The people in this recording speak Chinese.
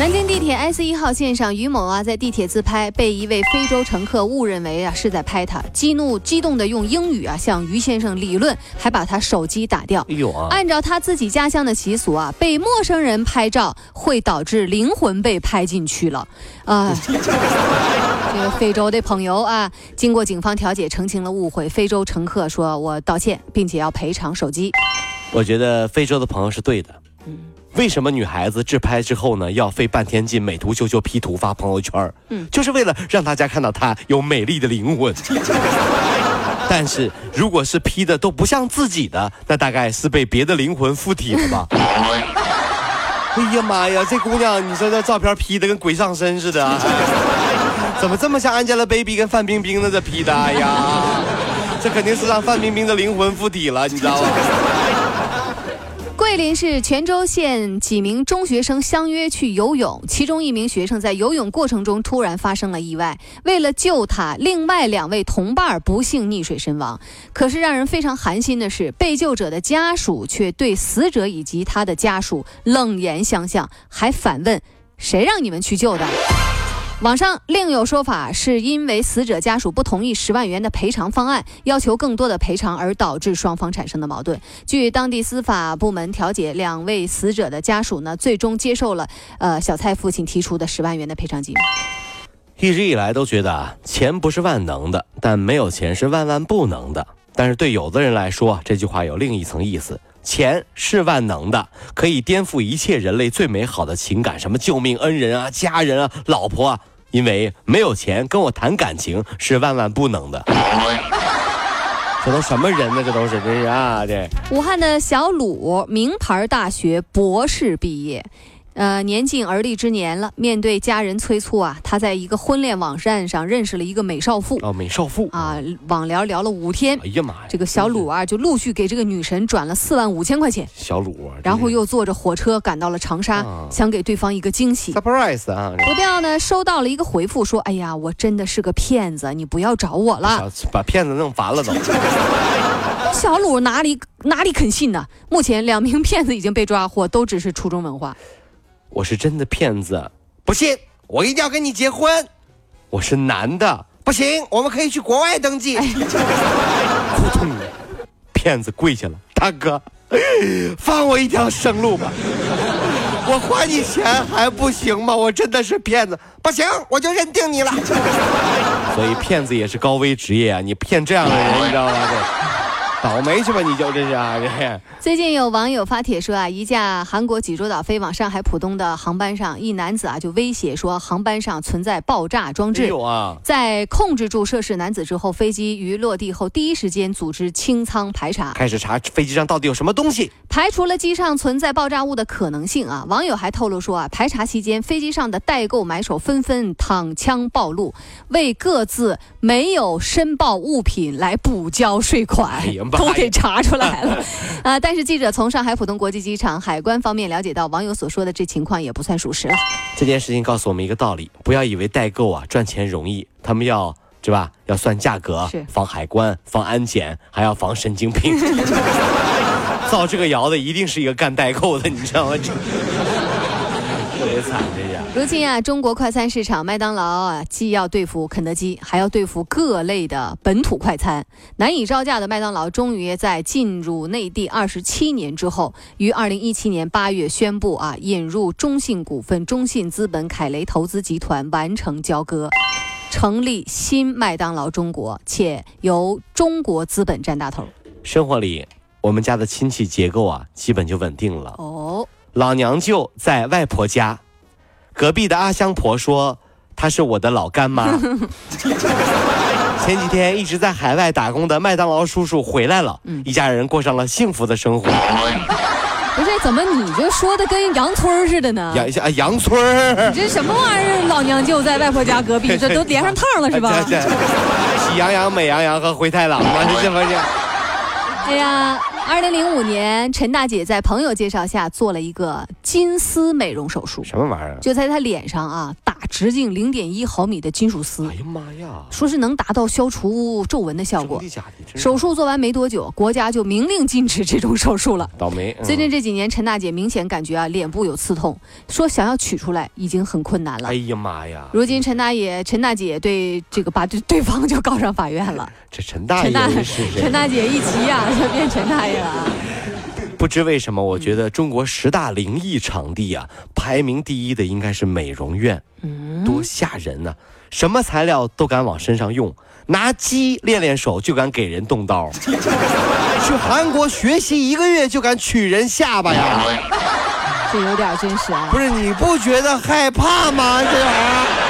南京地铁 S 一号线上，于某啊在地铁自拍，被一位非洲乘客误认为啊是在拍他，激怒激动的用英语啊向于先生理论，还把他手机打掉。哎呦啊！按照他自己家乡的习俗啊，被陌生人拍照会导致灵魂被拍进去了。啊，这个非洲的朋友啊，经过警方调解澄清了误会，非洲乘客说我道歉，并且要赔偿手机。我觉得非洲的朋友是对的。嗯。为什么女孩子自拍之后呢，要费半天劲美图秀秀 P 图发朋友圈嗯，就是为了让大家看到她有美丽的灵魂。但是如果是 P 的都不像自己的，那大概是被别的灵魂附体了吧？哎呀妈呀，这姑娘，你说这照片 P 的跟鬼上身似的，怎么这么像 Angelababy 跟范冰冰的这 P 的哎呀？这肯定是让范冰冰的灵魂附体了，你知道吗？桂林市泉州县几名中学生相约去游泳，其中一名学生在游泳过程中突然发生了意外，为了救他，另外两位同伴不幸溺水身亡。可是让人非常寒心的是，被救者的家属却对死者以及他的家属冷言相向，还反问：“谁让你们去救的？”网上另有说法，是因为死者家属不同意十万元的赔偿方案，要求更多的赔偿，而导致双方产生的矛盾。据当地司法部门调解，两位死者的家属呢，最终接受了呃小蔡父亲提出的十万元的赔偿金。一直以来都觉得钱不是万能的，但没有钱是万万不能的。但是对有的人来说，这句话有另一层意思：钱是万能的，可以颠覆一切人类最美好的情感，什么救命恩人啊、家人啊、老婆啊。因为没有钱跟我谈感情是万万不能的。这都什么人呢？这都是真是啊！这武汉的小鲁，名牌大学博士毕业。呃，年近而立之年了，面对家人催促啊，他在一个婚恋网站上认识了一个美少妇。啊，美少妇啊，网聊聊了五天。哎呀妈呀！这个小鲁啊，就陆续给这个女神转了四万五千块钱。小鲁啊，然后又坐着火车赶到了长沙，想给对方一个惊喜。surprise 啊！不料呢，收到了一个回复，说：“哎呀，我真的是个骗子，你不要找我了。”把骗子弄烦了都。小鲁哪里哪里肯信呢？目前两名骗子已经被抓获，都只是初中文化。我是真的骗子，不信我一定要跟你结婚。我是男的，不行，我们可以去国外登记。扑通，骗子跪下了，大哥，放我一条生路吧。我还你钱还不行吗？我真的是骗子，不行，我就认定你了。所以骗子也是高危职业啊！你骗这样的人，你知道吗？倒霉去吧，你就这是啊！最近有网友发帖说啊，一架韩国济州岛飞往上海浦东的航班上，一男子啊就威胁说航班上存在爆炸装置。有啊，在控制住涉事男子之后，飞机于落地后第一时间组织清仓排查，开始查飞机上到底有什么东西，排除了机上存在爆炸物的可能性啊。网友还透露说啊，排查期间飞机上的代购买手纷纷躺枪暴露，为各自没有申报物品来补交税款。都给查出来了，啊！但是记者从上海浦东国际机场海关方面了解到，网友所说的这情况也不算属实了。这件事情告诉我们一个道理：不要以为代购啊赚钱容易，他们要是吧？要算价格，防海关，防安检，还要防神经病。造这个谣的一定是一个干代购的，你知道吗？特别惨，这样。如今啊，中国快餐市场麦当劳啊，既要对付肯德基，还要对付各类的本土快餐，难以招架的麦当劳，终于在进入内地二十七年之后，于二零一七年八月宣布啊，引入中信股份、中信资本、凯雷投资集团，完成交割，成立新麦当劳中国，且由中国资本占大头。生活里，我们家的亲戚结构啊，基本就稳定了。哦。老娘舅在外婆家，隔壁的阿香婆说她是我的老干妈。前几天一直在海外打工的麦当劳叔叔回来了，一家人过上了幸福的生活。不是，怎么你这说的跟杨村似的呢？杨啊杨村你这什么玩意儿？老娘舅在外婆家隔壁，这都连上趟了是吧？喜羊羊、美羊羊和灰太狼吗？这不是？哎呀，二零零五年，陈大姐在朋友介绍下做了一个金丝美容手术，什么玩意儿？就在她脸上啊打直径零点一毫米的金属丝。哎呀妈呀！说是能达到消除皱纹的效果。手术做完没多久，国家就明令禁止这种手术了。倒霉。最近这几年，陈大姐明显感觉啊脸部有刺痛，说想要取出来已经很困难了。哎呀妈呀！如今陈大爷、陈大姐对这个把对对方就告上法院了。这陈大爷是陈大姐一急呀，就变陈大爷了。不知为什么，我觉得中国十大灵异场地啊，排名第一的应该是美容院。嗯，多吓人呢！什么材料都敢往身上用，拿鸡练练手就敢给人动刀。去韩国学习一个月就敢取人下巴呀？这有点真实啊！不是你不觉得害怕吗？这玩意儿。